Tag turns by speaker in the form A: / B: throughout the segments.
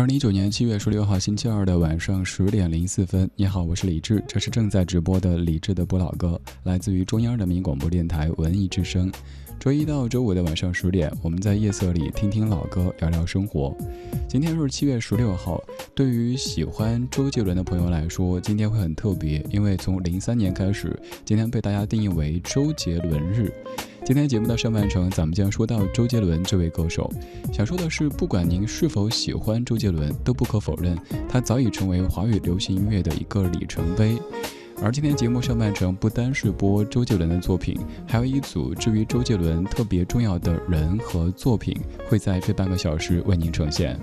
A: 二零一九年七月十六号星期二的晚上十点零四分，你好，我是李志，这是正在直播的李志的不老歌，来自于中央人民广播电台文艺之声。周一到周五的晚上十点，我们在夜色里听听老歌，聊聊生活。今天是七月十六号，对于喜欢周杰伦的朋友来说，今天会很特别，因为从零三年开始，今天被大家定义为周杰伦日。今天节目的上半程，咱们将说到周杰伦这位歌手。想说的是，不管您是否喜欢周杰伦，都不可否认，他早已成为华语流行音乐的一个里程碑。而今天节目上半程不单是播周杰伦的作品，还有一组至于周杰伦特别重要的人和作品，会在这半个小时为您呈现。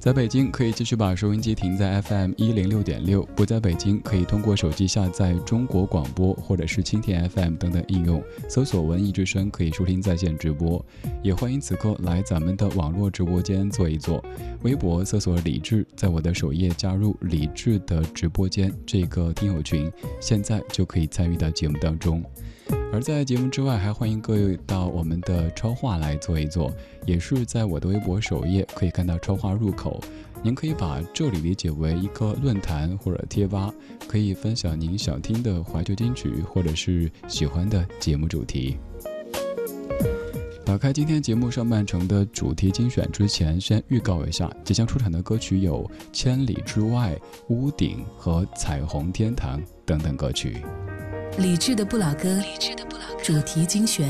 A: 在北京可以继续把收音机停在 FM 一零六点六，不在北京可以通过手机下载中国广播或者是蜻蜓 FM 等等应用，搜索文艺之声可以收听在线直播。也欢迎此刻来咱们的网络直播间坐一坐，微博搜索李志，在我的首页加入李志的直播间这个听友群，现在就可以参与到节目当中。而在节目之外，还欢迎各位到我们的超话来坐一坐，也是在我的微博首页可以看到超话入口。您可以把这里理解为一个论坛或者贴吧，可以分享您想听的怀旧金曲或者是喜欢的节目主题。打开今天节目上半程的主题精选之前，先预告一下，即将出场的歌曲有《千里之外》《屋顶》和《彩虹天堂》等等歌曲。
B: 理智的不老歌，主题精选。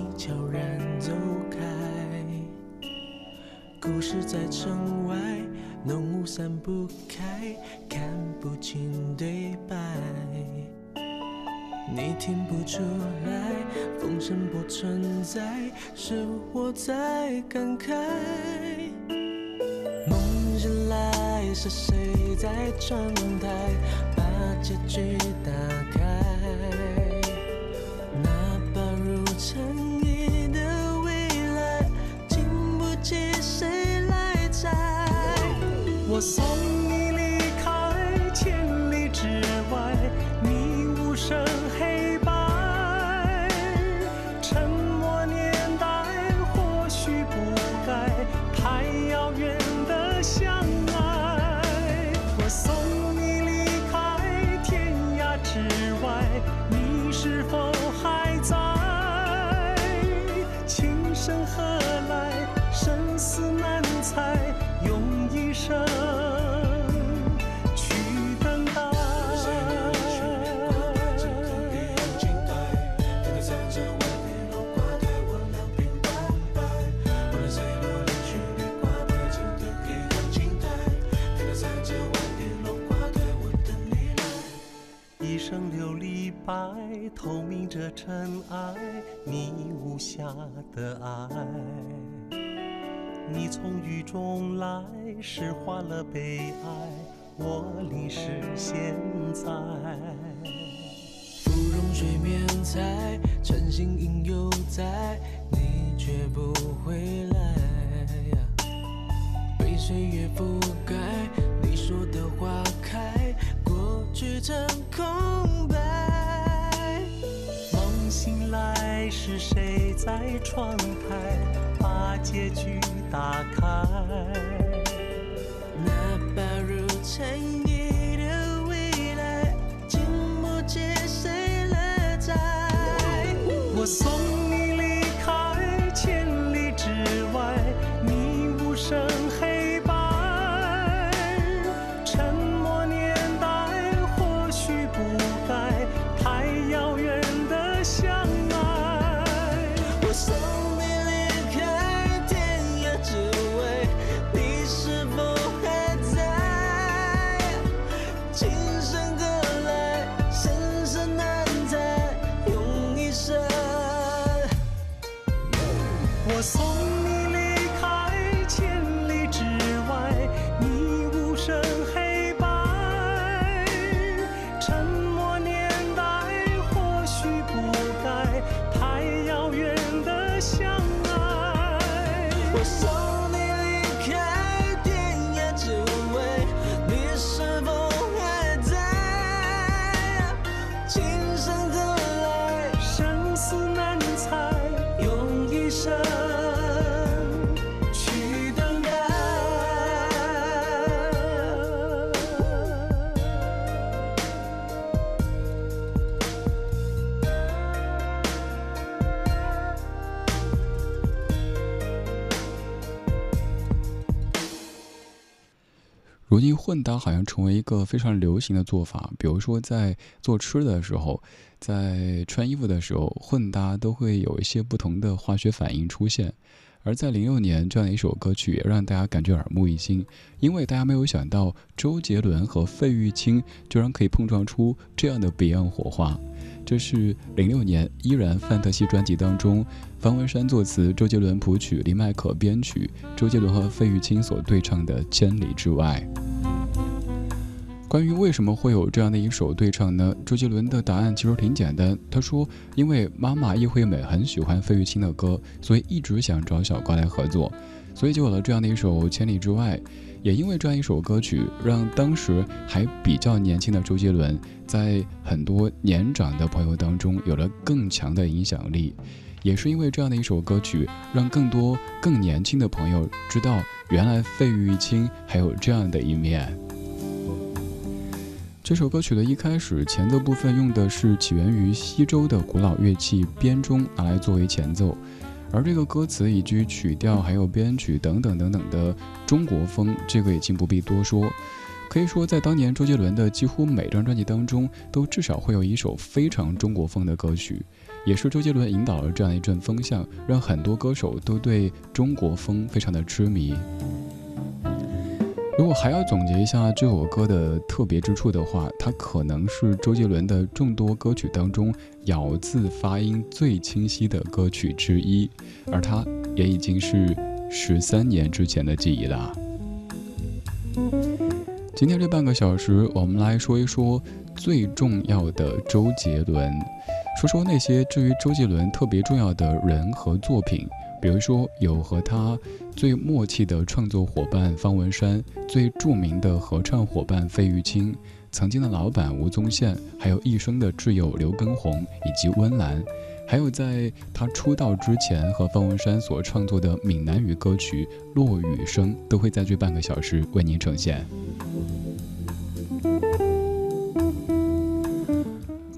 B: 你悄然走开，故事在城外，浓雾散不开，看不清对白，你听不出来风声不存在，是我在感慨，梦醒来是谁在窗台把结局打开。
C: você. 透明着尘埃，你无瑕的爱。你从雨中来，诗化了悲哀，我淋湿现在。
D: 芙蓉水面在，晨星影犹在，你却不回来。被岁月覆盖，你说的花开过。去成空白。
C: 醒来是谁在窗台把结局打开？
D: 那把如蝉翼的未来，经不起谁来摘。
C: 我送
A: 混搭好像成为一个非常流行的做法，比如说在做吃的时候，在穿衣服的时候，混搭都会有一些不同的化学反应出现。而在零六年，这样的一首歌曲也让大家感觉耳目一新，因为大家没有想到周杰伦和费玉清居然可以碰撞出这样的别样火花。这是零六年《依然范特西》专辑当中，方文山作词，周杰伦谱曲，林麦可编曲，周杰伦和费玉清所对唱的《千里之外》。关于为什么会有这样的一首对唱呢？周杰伦的答案其实挺简单，他说：“因为妈妈叶惠美很喜欢费玉清的歌，所以一直想找小高来合作，所以就有了这样的一首《千里之外》。也因为这样一首歌曲，让当时还比较年轻的周杰伦，在很多年长的朋友当中有了更强的影响力。也是因为这样的一首歌曲，让更多更年轻的朋友知道，原来费玉清还有这样的一面。”这首歌曲的一开始前奏部分用的是起源于西周的古老乐器编钟，拿来作为前奏。而这个歌词以及曲调还有编曲等等等等的中国风，这个已经不必多说。可以说，在当年周杰伦的几乎每张专辑当中，都至少会有一首非常中国风的歌曲。也是周杰伦引导了这样一阵风向，让很多歌手都对中国风非常的痴迷。如果还要总结一下这首歌的特别之处的话，它可能是周杰伦的众多歌曲当中咬字发音最清晰的歌曲之一，而它也已经是十三年之前的记忆了。今天这半个小时，我们来说一说最重要的周杰伦，说说那些至于周杰伦特别重要的人和作品。比如说，有和他最默契的创作伙伴方文山，最著名的合唱伙伴费玉清，曾经的老板吴宗宪，还有一生的挚友刘畊宏以及温岚，还有在他出道之前和方文山所创作的闽南语歌曲《落雨声》，都会在这半个小时为您呈现。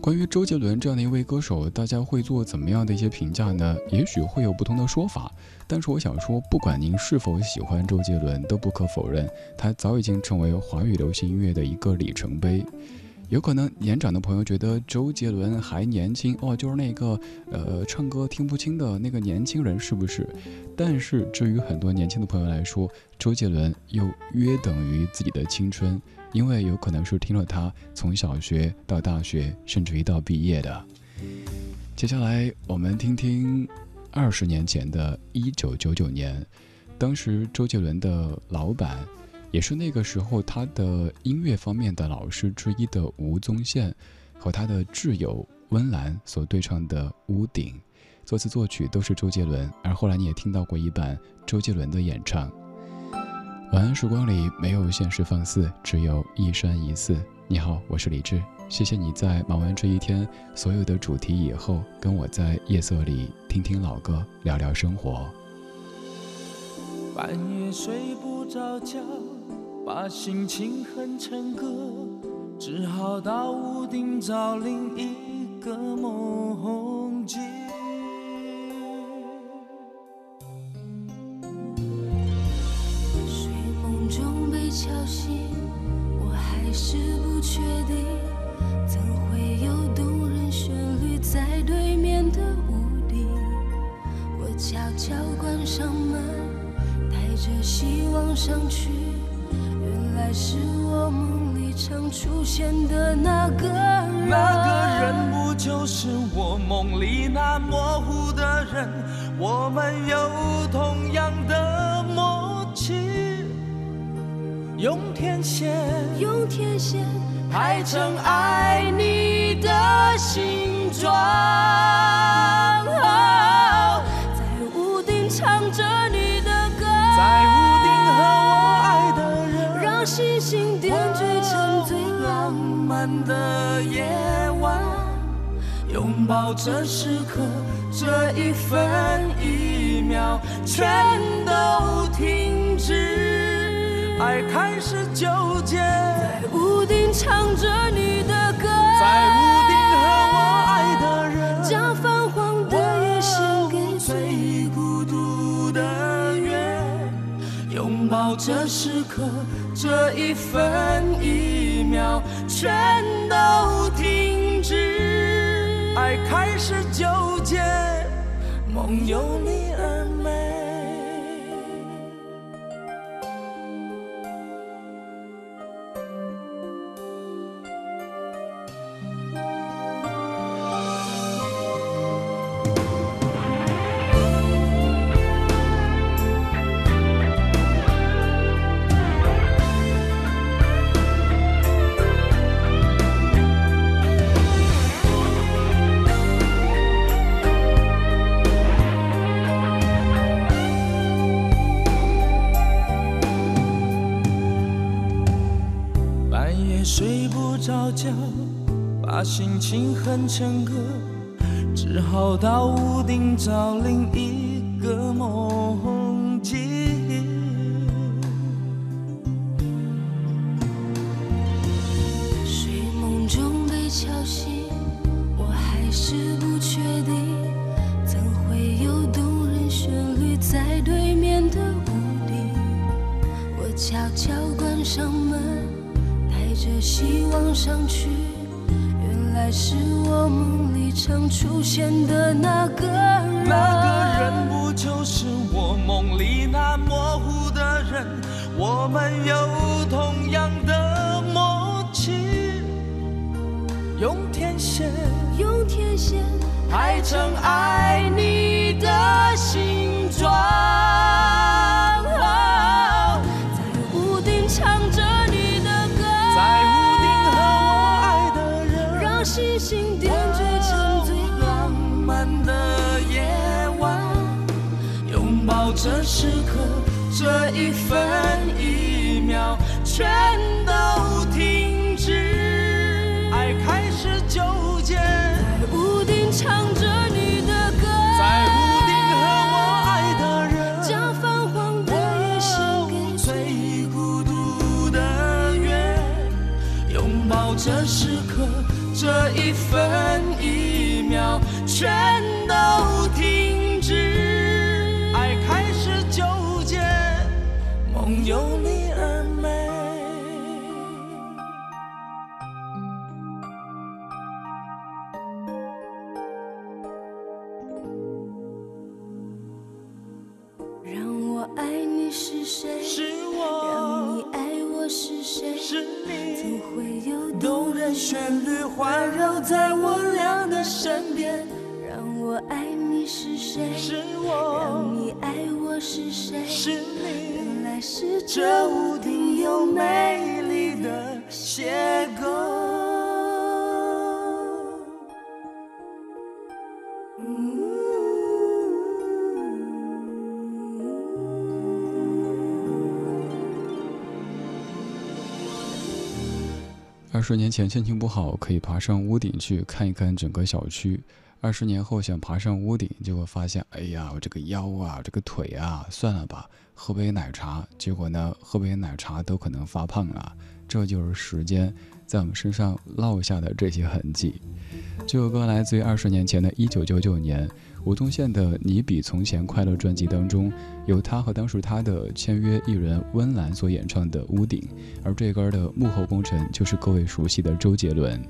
A: 关于周杰伦这样的一位歌手，大家会做怎么样的一些评价呢？也许会有不同的说法，但是我想说，不管您是否喜欢周杰伦，都不可否认，他早已经成为华语流行音乐的一个里程碑。有可能年长的朋友觉得周杰伦还年轻哦，就是那个呃唱歌听不清的那个年轻人，是不是？但是至于很多年轻的朋友来说，周杰伦又约等于自己的青春。因为有可能是听了他从小学到大学，甚至于到毕业的。接下来我们听听二十年前的一九九九年，当时周杰伦的老板，也是那个时候他的音乐方面的老师之一的吴宗宪，和他的挚友温岚所对唱的《屋顶》，作词作曲都是周杰伦，而后来你也听到过一版周杰伦的演唱。晚安，时光里没有现实放肆，只有一山一寺。你好，我是李志，谢谢你在忙完这一天所有的主题以后，跟我在夜色里听听老歌，聊聊生活。
E: 半夜睡不着觉，把心情哼成歌，只好到屋顶找另一个梦境。
F: 敲醒，我还是不确定，怎会有动人旋律在对面的屋顶？我悄悄关上门，带着希望上去，原来是我梦里常出现的那个人。
E: 那个人不就是我梦里那模糊的人？我们有同样的梦，用天线
F: 用天线
E: 排成爱你的形状。
F: 在屋顶唱着你的歌，
E: 在屋顶和我爱的人，
F: 让星星点缀成最
E: 浪漫的夜晚，拥抱这时刻，这一分一秒全都停止，爱开始纠结，
F: 在屋顶唱着你的歌，
E: 在屋顶和我爱的人，
F: 将泛黄的夜献给
E: 最孤独的月，拥抱这时刻，这一分一秒全都停止，爱开始纠结，梦有你而成歌，只好到屋顶找另一个梦。
F: 常出现的那个人。
E: 那个人不就是我梦里那模糊的人？我们有同样的默契，用天线
F: 用天线
E: 排成爱你
F: 你
E: 而
A: 二十年前心情不好，可以爬上屋顶去看一看整个小区；二十年后想爬上屋顶，结果发现，哎呀，我这个腰啊，这个腿啊，算了吧，喝杯奶茶。结果呢，喝杯奶茶都可能发胖了。这就是时间在我们身上烙下的这些痕迹。这首歌来自于二十年前的一九九九年。吴宗宪的《你比从前快乐》专辑当中，由他和当时他的签约艺人温岚所演唱的《屋顶》，而这歌的幕后功臣就是各位熟悉的周杰伦。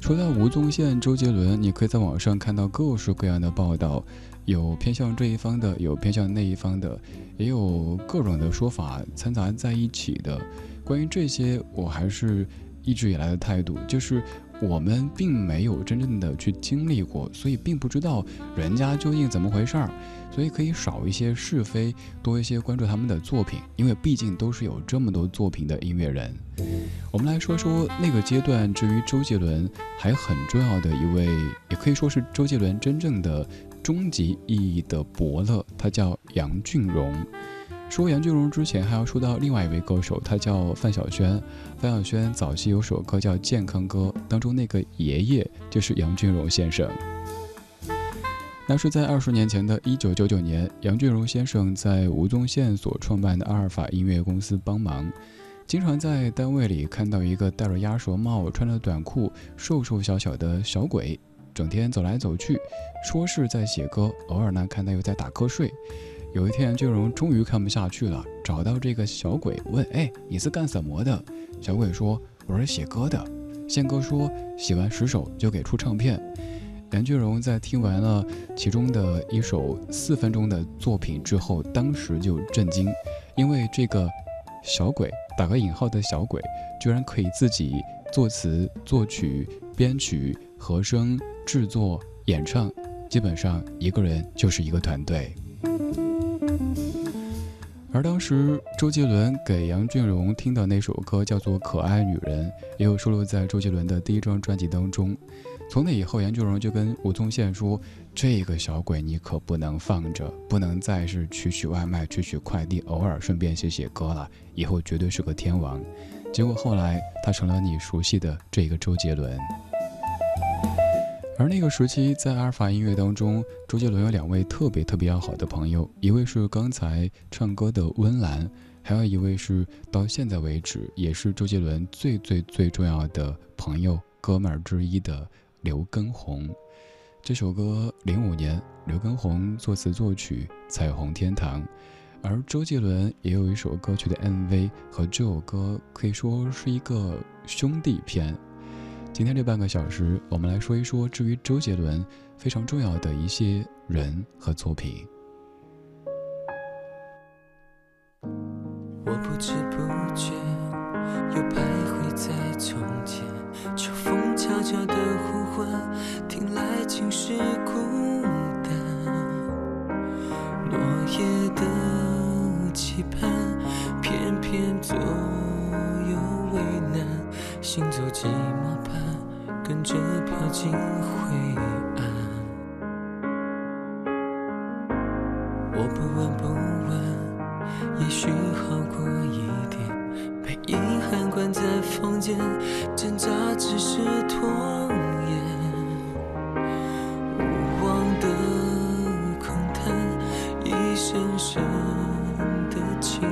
A: 说到吴宗宪、周杰伦，你可以在网上看到各式各样的报道，有偏向这一方的，有偏向那一方的，也有各种的说法掺杂在一起的。关于这些，我还是一直以来的态度就是。我们并没有真正的去经历过，所以并不知道人家究竟怎么回事儿，所以可以少一些是非，多一些关注他们的作品，因为毕竟都是有这么多作品的音乐人。我们来说说那个阶段，至于周杰伦还很重要的一位，也可以说是周杰伦真正的终极意义的伯乐，他叫杨俊荣。说杨俊荣之前，还要说到另外一位歌手，他叫范晓萱。范晓萱早期有首歌叫《健康歌》，当中那个爷爷就是杨俊荣先生。那是在二十年前的一九九九年，杨俊荣先生在吴宗宪所创办的阿尔法音乐公司帮忙，经常在单位里看到一个戴着鸭舌帽、穿着短裤、瘦瘦小小的小鬼，整天走来走去，说是在写歌，偶尔呢看他又在打瞌睡。有一天，俊荣终于看不下去了，找到这个小鬼问：“哎，你是干什么的？”小鬼说：“我是写歌的。”宪哥说：“写完十首就给出唱片。”杨俊荣在听完了其中的一首四分钟的作品之后，当时就震惊，因为这个小鬼（打个引号的小鬼）居然可以自己作词、作曲、编曲、和声、制作、演唱，基本上一个人就是一个团队。而当时周杰伦给杨俊荣听的那首歌叫做《可爱女人》，也有收录在周杰伦的第一张专辑当中。从那以后，杨俊荣就跟吴宗宪说：“这个小鬼你可不能放着，不能再是取取外卖、取取快递，偶尔顺便写写歌了。以后绝对是个天王。”结果后来他成了你熟悉的这个周杰伦。而那个时期，在阿尔法音乐当中，周杰伦有两位特别特别要好的朋友，一位是刚才唱歌的温岚，还有一位是到现在为止也是周杰伦最最最重要的朋友、哥们儿之一的刘畊宏。这首歌零五年，刘畊宏作词作曲，《彩虹天堂》，而周杰伦也有一首歌曲的 MV 和这首歌可以说是一个兄弟片。今天这半个小时，我们来说一说至于周杰伦非常重要的一些人和作品。
D: 我不知不觉又徘徊在从前，秋风悄悄的呼唤，听来尽是孤单。落叶的期盼，偏偏左右为难，行走寂寞。跟着飘进灰暗，我不问不问，也许好过一点。被遗憾关在房间，挣扎只是拖延。无望的空谈，一声声的轻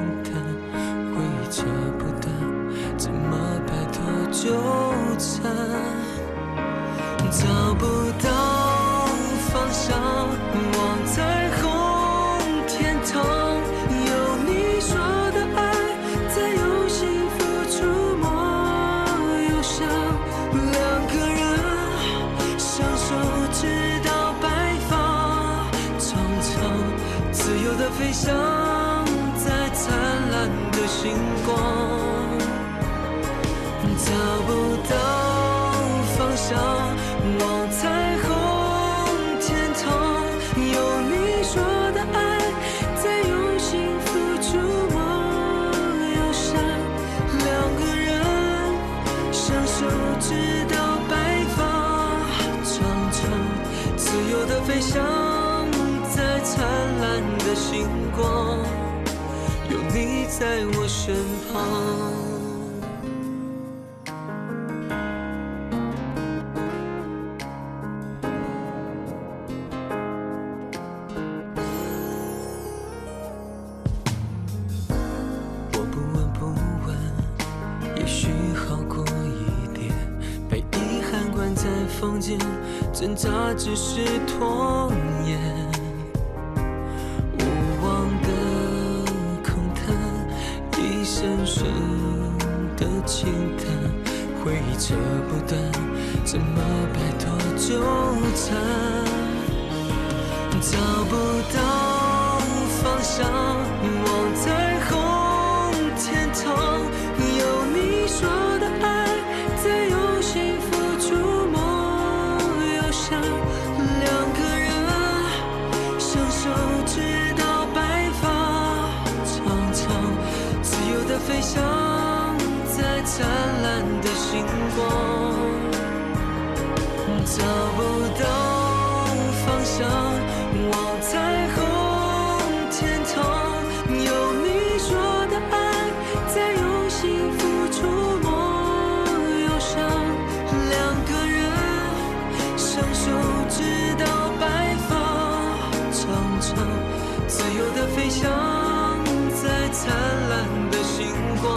D: 找不到方向，望彩虹天堂。有你说的爱，在有幸福触摸忧伤。两个人相守直到白发苍苍，自由的飞翔在灿烂的星光。找不到方向。星光有你在我身旁。我不闻不问也许好过一点。被遗憾关在房间挣扎只是回忆扯不断，怎么摆脱纠缠？找不到方向，望在光，找不到方向。望彩虹天堂，有你说的爱，在用心付出梦忧伤两个人相守直到白发苍苍，自由的飞翔在灿烂的星光，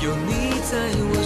D: 有你在我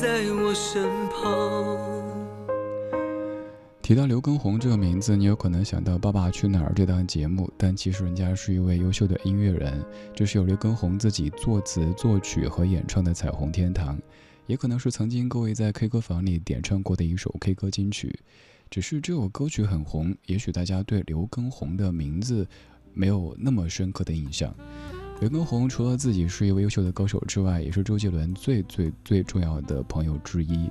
D: 在我身旁。
A: 提到刘畊宏这个名字，你有可能想到《爸爸去哪儿》这档节目，但其实人家是一位优秀的音乐人。这是由刘畊宏自己作词、作曲和演唱的《彩虹天堂》，也可能是曾经各位在 K 歌房里点唱过的一首 K 歌金曲。只是这首歌曲很红，也许大家对刘畊宏的名字没有那么深刻的印象。刘畊宏除了自己是一位优秀的歌手之外，也是周杰伦最最最重要的朋友之一。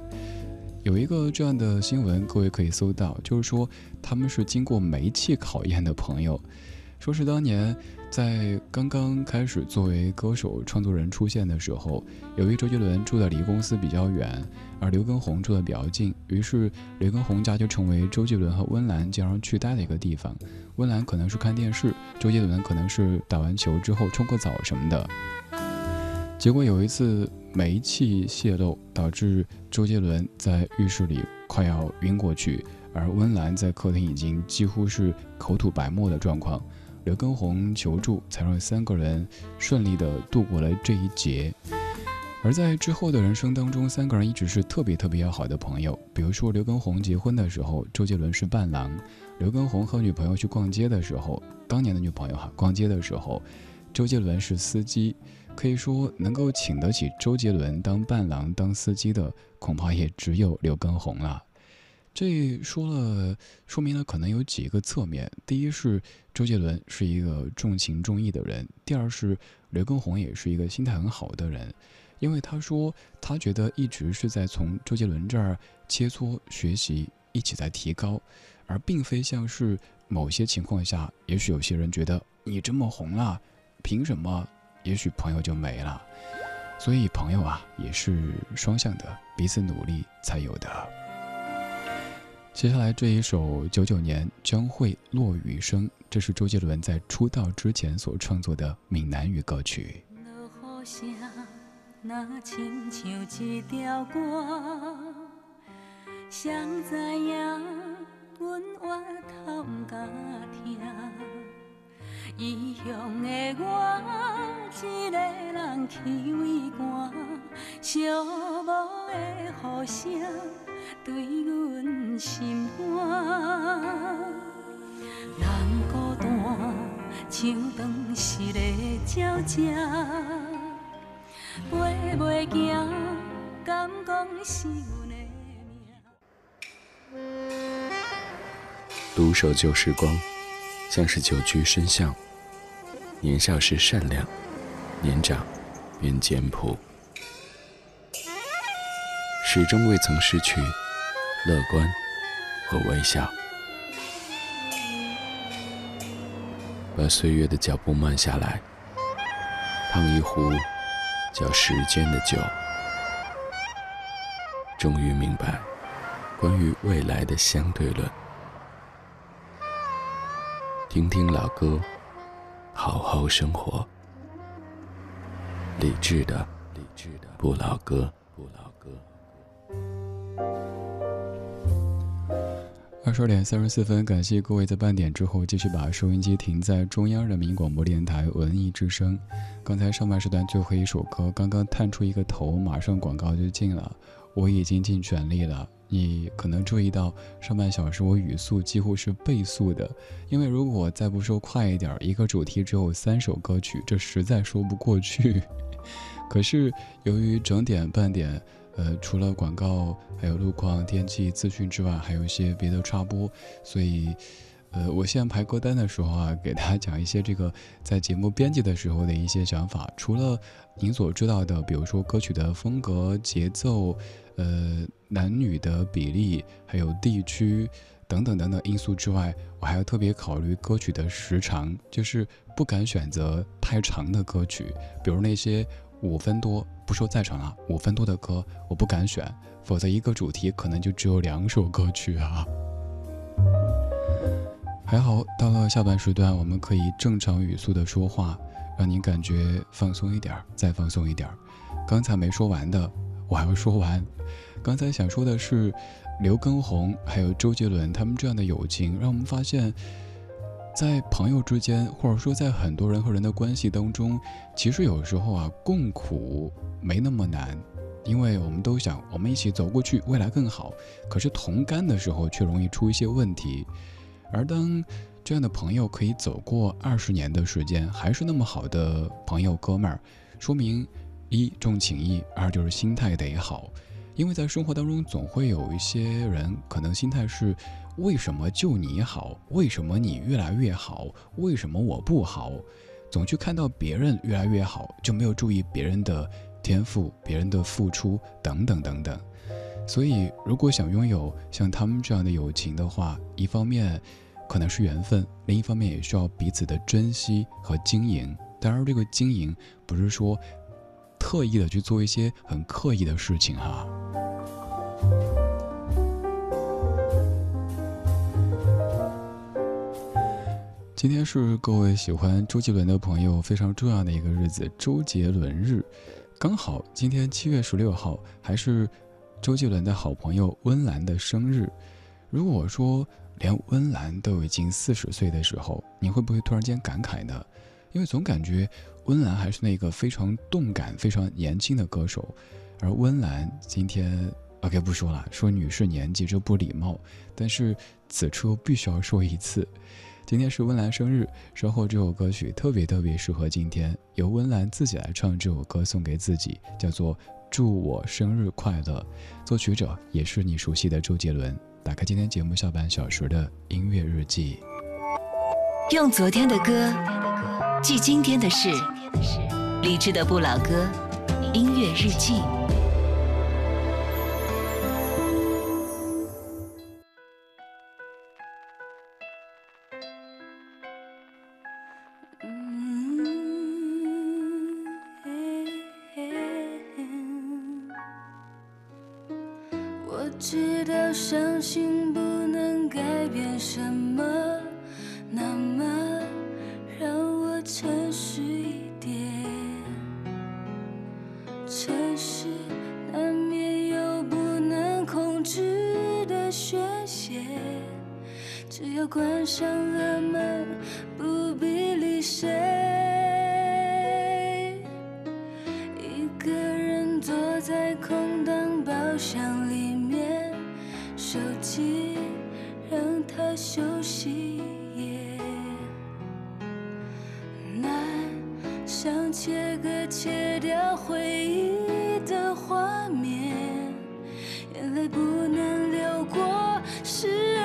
A: 有一个这样的新闻，各位可以搜到，就是说他们是经过煤气考验的朋友，说是当年在刚刚开始作为歌手创作人出现的时候，由于周杰伦住的离公司比较远，而刘畊宏住的比较近，于是刘畊宏家就成为周杰伦和温岚经常去待的一个地方。温岚可能是看电视，周杰伦可能是打完球之后冲个澡什么的。结果有一次煤气泄漏，导致周杰伦在浴室里快要晕过去，而温岚在客厅已经几乎是口吐白沫的状况。刘畊宏求助，才让三个人顺利的度过了这一劫。而在之后的人生当中，三个人一直是特别特别要好的朋友。比如说刘畊宏结婚的时候，周杰伦是伴郎；刘畊宏和女朋友去逛街的时候，当年的女朋友哈，逛街的时候，周杰伦是司机。可以说，能够请得起周杰伦当伴郎、当司机的，恐怕也只有刘畊宏了。这说了，说明了可能有几个侧面：第一是周杰伦是一个重情重义的人；第二是刘畊宏也是一个心态很好的人，因为他说他觉得一直是在从周杰伦这儿切磋学习，一起在提高，而并非像是某些情况下，也许有些人觉得你这么红了，凭什么？也许朋友就没了，所以朋友啊也是双向的，彼此努力才有的。接下来这一首九九年将会落雨声，这是周杰伦在出道之前所创作的闽南语歌曲。
G: 落雨声，若亲像一条歌，谁知影阮歪头毋敢听。异乡的我，一个人去为寒，寂寞的雨声对阮心寒。人孤单，像当时的鸟只，
H: 独守旧时光，像是久居深巷。年少时善良，年长便简朴，始终未曾失去乐观和微笑。把岁月的脚步慢下来，烫一壶叫时间的酒，终于明白关于未来的相对论。听听老歌，好好生活。理智的，理智的不老歌，不老
A: 二十二点三十四分，感谢各位在半点之后继续把收音机停在中央人民广播电台文艺之声。刚才上半时段最后一首歌，刚刚探出一个头，马上广告就进了。我已经尽全力了。你可能注意到上半小时我语速几乎是倍速的，因为如果再不说快一点，一个主题只有三首歌曲，这实在说不过去。可是由于整点半点。呃，除了广告，还有路况、天气资讯之外，还有一些别的插播，所以，呃，我现在排歌单的时候啊，给大家讲一些这个在节目编辑的时候的一些想法。除了您所知道的，比如说歌曲的风格、节奏，呃，男女的比例，还有地区等等等等因素之外，我还要特别考虑歌曲的时长，就是不敢选择太长的歌曲，比如那些。五分多，不说再长了，五分多的歌我不敢选，否则一个主题可能就只有两首歌曲啊。还好，到了下半时段，我们可以正常语速的说话，让您感觉放松一点，再放松一点。刚才没说完的，我还要说完。刚才想说的是，刘畊宏还有周杰伦他们这样的友情，让我们发现。在朋友之间，或者说在很多人和人的关系当中，其实有时候啊，共苦没那么难，因为我们都想我们一起走过去，未来更好。可是同甘的时候，却容易出一些问题。而当这样的朋友可以走过二十年的时间，还是那么好的朋友哥们儿，说明一重情义，二就是心态得好。因为在生活当中，总会有一些人可能心态是。为什么就你好？为什么你越来越好？为什么我不好？总去看到别人越来越好，就没有注意别人的天赋、别人的付出等等等等。所以，如果想拥有像他们这样的友情的话，一方面可能是缘分，另一方面也需要彼此的珍惜和经营。当然，这个经营不是说特意的去做一些很刻意的事情哈。今天是各位喜欢周杰伦的朋友非常重要的一个日子——周杰伦日。刚好今天七月十六号，还是周杰伦的好朋友温岚的生日。如果说连温岚都已经四十岁的时候，你会不会突然间感慨呢？因为总感觉温岚还是那个非常动感、非常年轻的歌手。而温岚今天，OK 不说了，说女士年纪这不礼貌。但是此处必须要说一次。今天是温岚生日，稍后这首歌曲特别特别适合今天，由温岚自己来唱这首歌送给自己，叫做《祝我生日快乐》。作曲者也是你熟悉的周杰伦。打开今天节目下半小时的音乐日记，
F: 用昨天的歌记今天的事，理智的不老歌，音乐日记。心不能改变什么那么让我诚实一点。城市难免有不能控制的宣泄。只有关上了门切割，切掉回忆的画面，眼泪不能流过。是。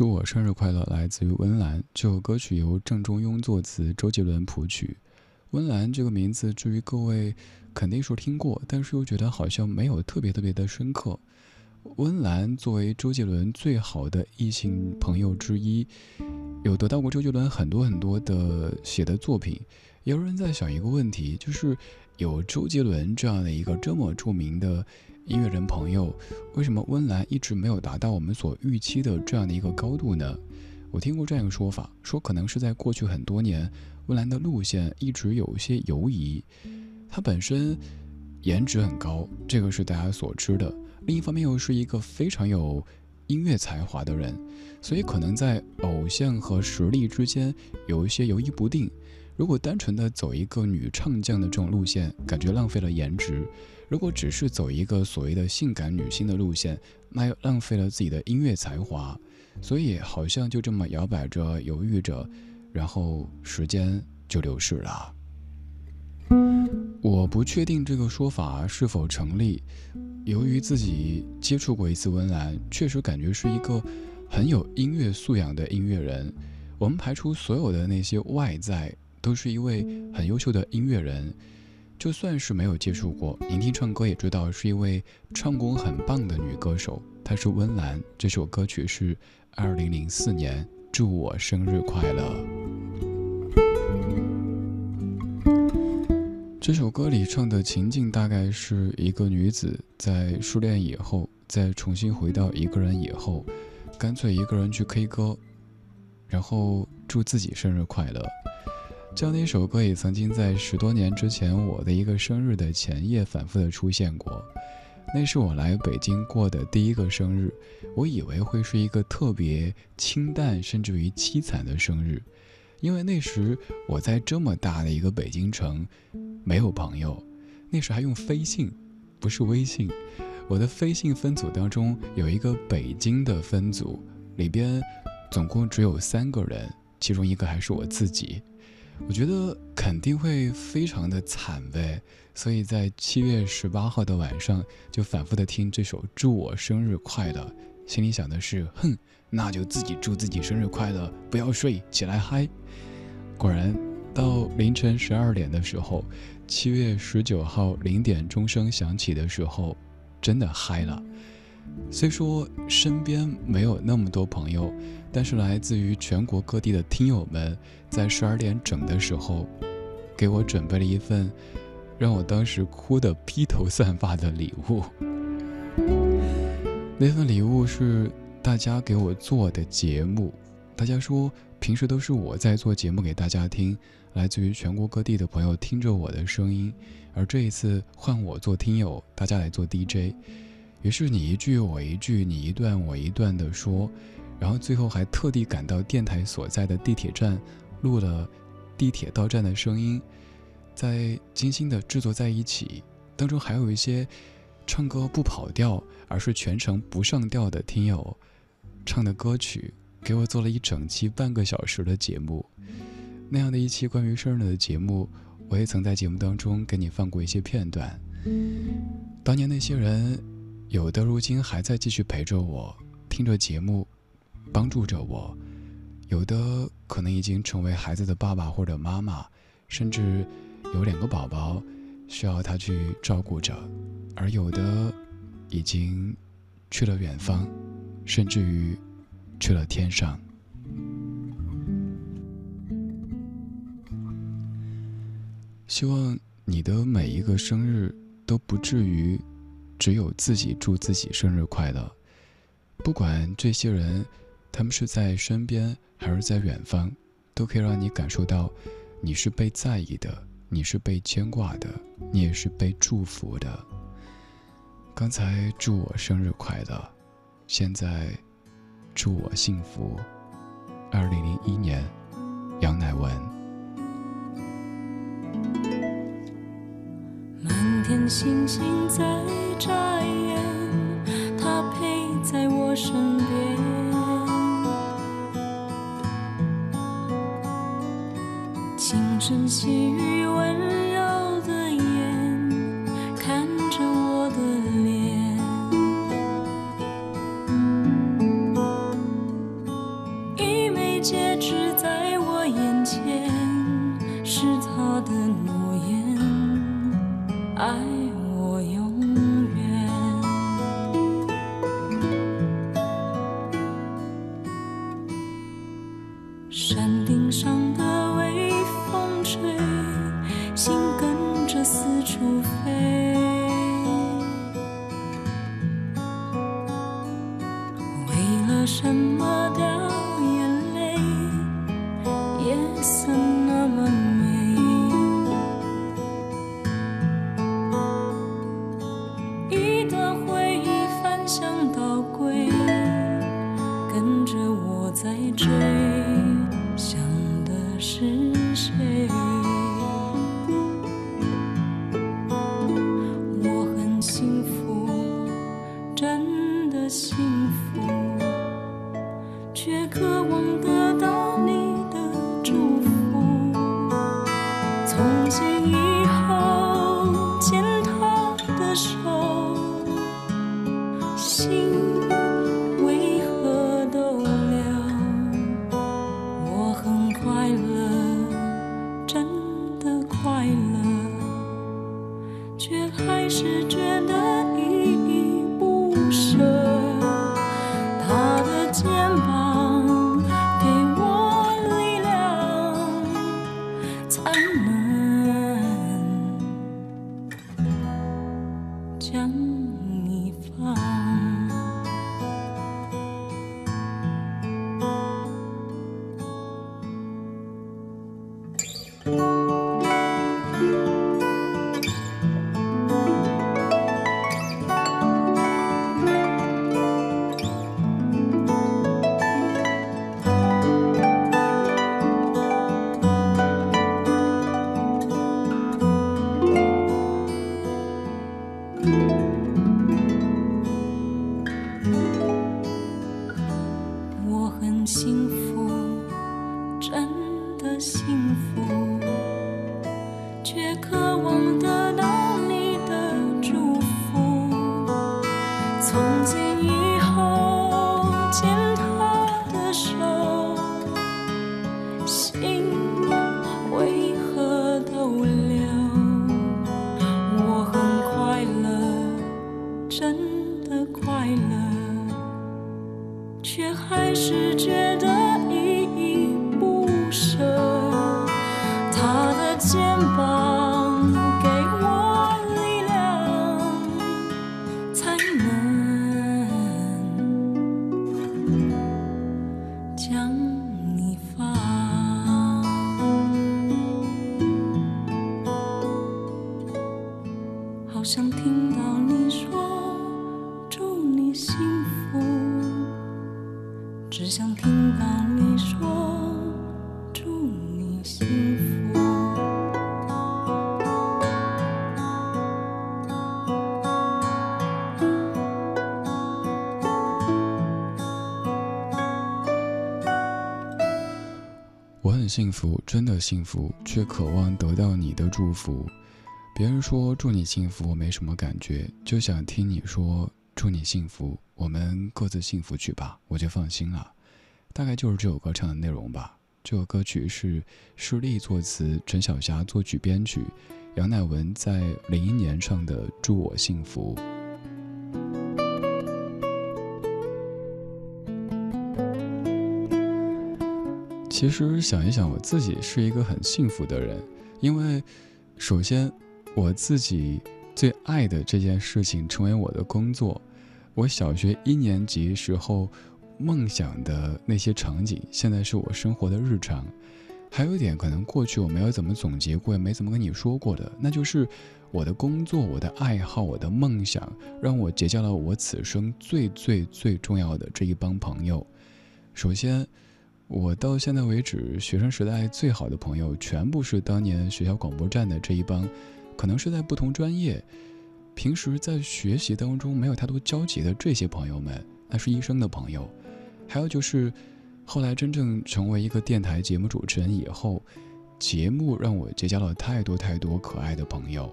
A: 祝我生日快乐，来自于温岚。这首歌曲由郑中庸作词，周杰伦谱曲。温岚这个名字，至于各位肯定是听过，但是又觉得好像没有特别特别的深刻。温岚作为周杰伦最好的异性朋友之一，有得到过周杰伦很多很多的写的作品。也有人在想一个问题，就是有周杰伦这样的一个这么著名的音乐人朋友，为什么温岚一直没有达到我们所预期的这样的一个高度呢？我听过这样一个说法，说可能是在过去很多年，温岚的路线一直有一些犹疑。她本身颜值很高，这个是大家所知的；另一方面又是一个非常有音乐才华的人，所以可能在偶像和实力之间有一些犹豫不定。如果单纯的走一个女唱将的这种路线，感觉浪费了颜值；如果只是走一个所谓的性感女星的路线，那又浪费了自己的音乐才华。所以好像就这么摇摆着、犹豫着，然后时间就流逝了。我不确定这个说法是否成立。由于自己接触过一次温岚，确实感觉是一个很有音乐素养的音乐人。我们排除所有的那些外在，都是一位很优秀的音乐人。就算是没有接触过，聆听唱歌也知道是一位唱功很棒的女歌手。她是温岚，这首歌曲是二零零四年《祝我生日快乐》。这首歌里唱的情境大概是一个女子在失恋以后，再重新回到一个人以后，干脆一个人去 K 歌，然后祝自己生日快乐。这样的一首歌也曾经在十多年之前我的一个生日的前夜反复的出现过。那是我来北京过的第一个生日，我以为会是一个特别清淡甚至于凄惨的生日，因为那时我在这么大的一个北京城，没有朋友，那时还用飞信，不是微信。我的飞信分组当中有一个北京的分组，里边总共只有三个人，其中一个还是我自己。我觉得肯定会非常的惨呗，所以在七月十八号的晚上就反复的听这首《祝我生日快乐》，心里想的是，哼，那就自己祝自己生日快乐，不要睡，起来嗨。果然，到凌晨十二点的时候，七月十九号零点钟声响起的时候，真的嗨了。虽说身边没有那么多朋友，但是来自于全国各地的听友们，在十二点整的时候，给我准备了一份让我当时哭得披头散发的礼物。那份礼物是大家给我做的节目，大家说平时都是我在做节目给大家听，来自于全国各地的朋友听着我的声音，而这一次换我做听友，大家来做 DJ。于是你一句我一句，你一段我一段的说，然后最后还特地赶到电台所在的地铁站，录了地铁到站的声音，在精心的制作在一起。当中还有一些唱歌不跑调，而是全程不上调的听友唱的歌曲，给我做了一整期半个小时的节目。那样的一期关于生日的节目，我也曾在节目当中给你放过一些片段。当年那些人。有的如今还在继续陪着我，听着节目，帮助着我；有的可能已经成为孩子的爸爸或者妈妈，甚至有两个宝宝需要他去照顾着；而有的已经去了远方，甚至于去了天上。希望你的每一个生日都不至于。只有自己祝自己生日快乐，不管这些人，他们是在身边还是在远方，都可以让你感受到，你是被在意的，你是被牵挂的，你也是被祝福的。刚才祝我生日快乐，现在祝我幸福。二零零一年，杨乃文。
G: 满天星星在眨眼，他陪在我身边。清晨细雨的快乐却还是觉得福，
A: 真的幸福，却渴望得到你的祝福。别人说祝你幸福，我没什么感觉，就想听你说祝你幸福，我们各自幸福去吧，我就放心了。大概就是这首歌唱的内容吧。这首歌曲是施丽作词，陈小霞作曲编曲，杨乃文在零一年唱的《祝我幸福》。其实想一想，我自己是一个很幸福的人，因为首先我自己最爱的这件事情成为我的工作。我小学一年级时候梦想的那些场景，现在是我生活的日常。还有一点，可能过去我没有怎么总结过，也没怎么跟你说过的，那就是我的工作、我的爱好、我的梦想，让我结交了我此生最最最重要的这一帮朋友。首先。我到现在为止，学生时代最好的朋友，全部是当年学校广播站的这一帮，可能是在不同专业，平时在学习当中没有太多交集的这些朋友们，那是医生的朋友。还有就是，后来真正成为一个电台节目主持人以后，节目让我结交了太多太多可爱的朋友。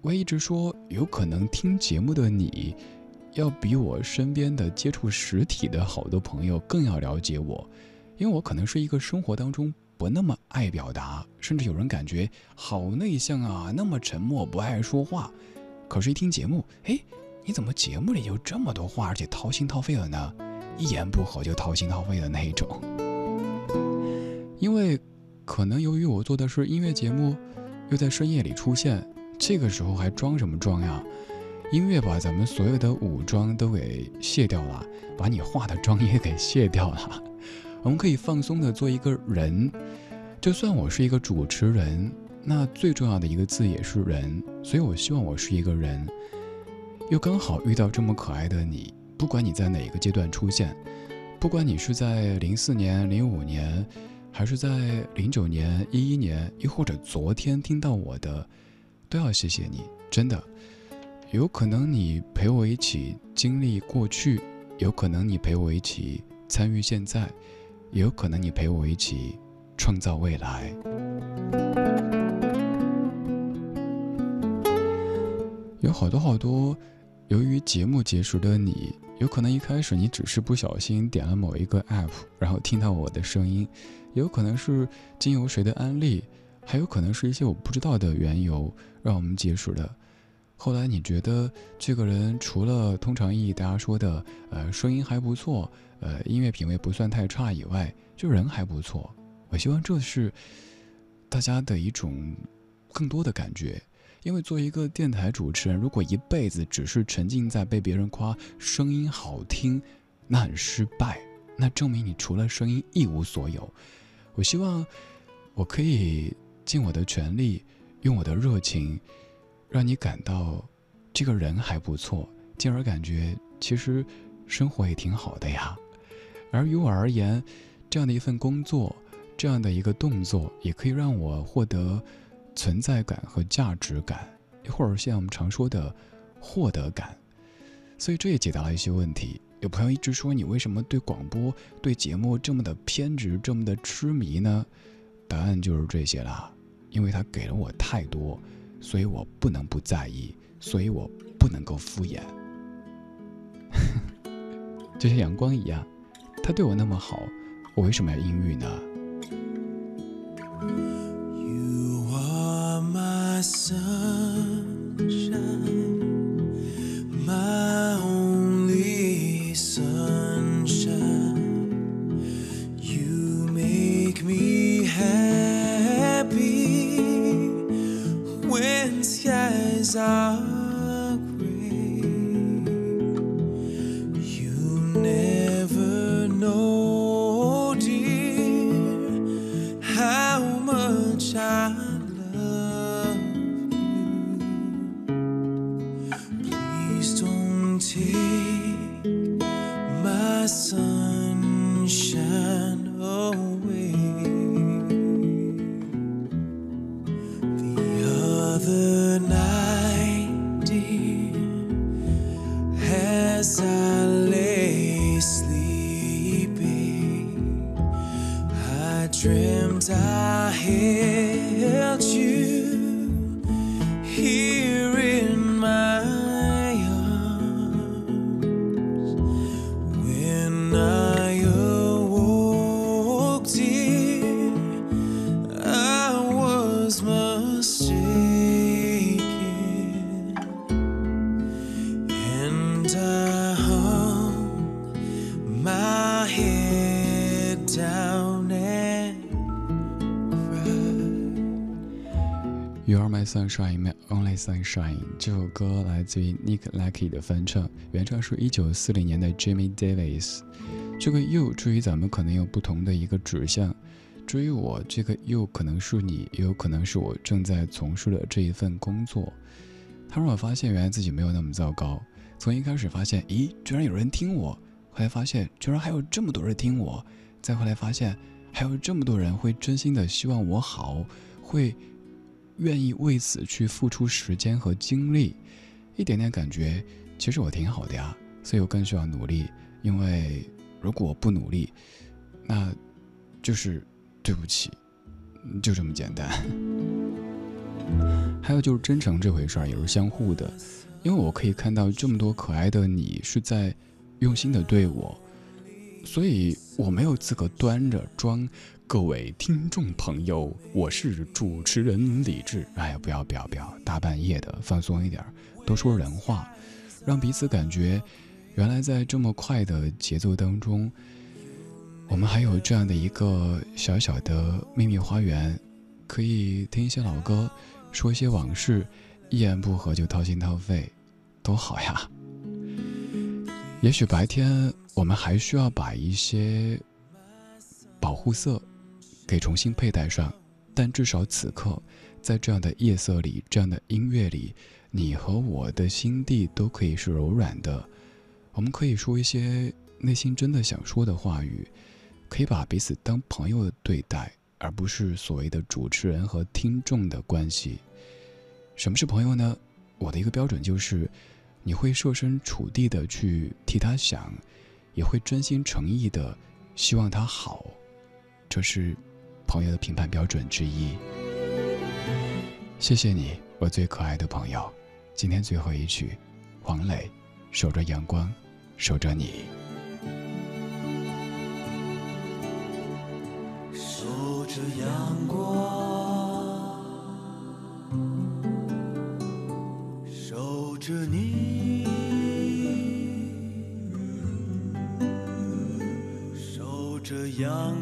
A: 我一直说，有可能听节目的你，要比我身边的接触实体的好多朋友更要了解我。因为我可能是一个生活当中不那么爱表达，甚至有人感觉好内向啊，那么沉默，不爱说话。可是，一听节目，哎，你怎么节目里有这么多话，而且掏心掏肺的呢？一言不合就掏心掏肺的那一种。因为可能由于我做的是音乐节目，又在深夜里出现，这个时候还装什么装呀？音乐把咱们所有的武装都给卸掉了，把你化的妆也给卸掉了。我们可以放松的做一个人，就算我是一个主持人，那最重要的一个字也是人，所以我希望我是一个人。又刚好遇到这么可爱的你，不管你在哪个阶段出现，不管你是在零四年、零五年，还是在零九年、一一年，又或者昨天听到我的，都要谢谢你，真的。有可能你陪我一起经历过去，有可能你陪我一起参与现在。也有可能你陪我一起创造未来。有好多好多，由于节目结束的你，有可能一开始你只是不小心点了某一个 app，然后听到我的声音；也有可能是经由谁的安利，还有可能是一些我不知道的缘由让我们结束的。后来你觉得这个人除了通常意义大家说的，呃，声音还不错。呃，音乐品味不算太差以外，就人还不错。我希望这是大家的一种更多的感觉，因为作为一个电台主持人，如果一辈子只是沉浸在被别人夸声音好听，那很失败，那证明你除了声音一无所有。我希望我可以尽我的全力，用我的热情，让你感到这个人还不错，进而感觉其实生活也挺好的呀。而于我而言，这样的一份工作，这样的一个动作，也可以让我获得存在感和价值感，或者像我们常说的获得感。所以这也解答了一些问题。有朋友一直说你为什么对广播、对节目这么的偏执、这么的痴迷呢？答案就是这些啦，因为它给了我太多，所以我不能不在意，所以我不能够敷衍，就像阳光一样。他对我那么好，我为什么要阴郁呢？
D: You
A: are my sunshine, my only sunshine。这首歌来自于 Nick Lackey 的翻唱，原唱是一九四零年的 Jimmy Davis。这个 you 至于咱们可能有不同的一个指向，至于我这个 you 可能是你，也有可能是我正在从事的这一份工作。他让我发现原来自己没有那么糟糕。从一开始发现，咦，居然有人听我，后来发现居然还有这么多人听我，再后来发现还有这么多人会真心的希望我好，会愿意为此去付出时间和精力，一点点感觉，其实我挺好的呀，所以我更需要努力，因为如果不努力，那就是对不起，就这么简单。还有就是真诚这回事儿也是相互的，因为我可以看到这么多可爱的你是在用心的对我，所以我没有资格端着装。各位听众朋友，我是主持人李志。哎呀，不要不要不要，大半夜的放松一点，多说人话，让彼此感觉，原来在这么快的节奏当中，我们还有这样的一个小小的秘密花园，可以听一些老歌，说一些往事，一言不合就掏心掏肺，多好呀！也许白天我们还需要把一些保护色。给重新佩戴上，但至少此刻，在这样的夜色里，这样的音乐里，你和我的心地都可以是柔软的。我们可以说一些内心真的想说的话语，可以把彼此当朋友对待，而不是所谓的主持人和听众的关系。什么是朋友呢？我的一个标准就是，你会设身处地的去替他想，也会真心诚意的希望他好。这是。朋友的评判标准之一。谢谢你，我最可爱的朋友。今天最后一曲，黄磊，守着阳光，守着你。
D: 守着阳光，守着你，守着阳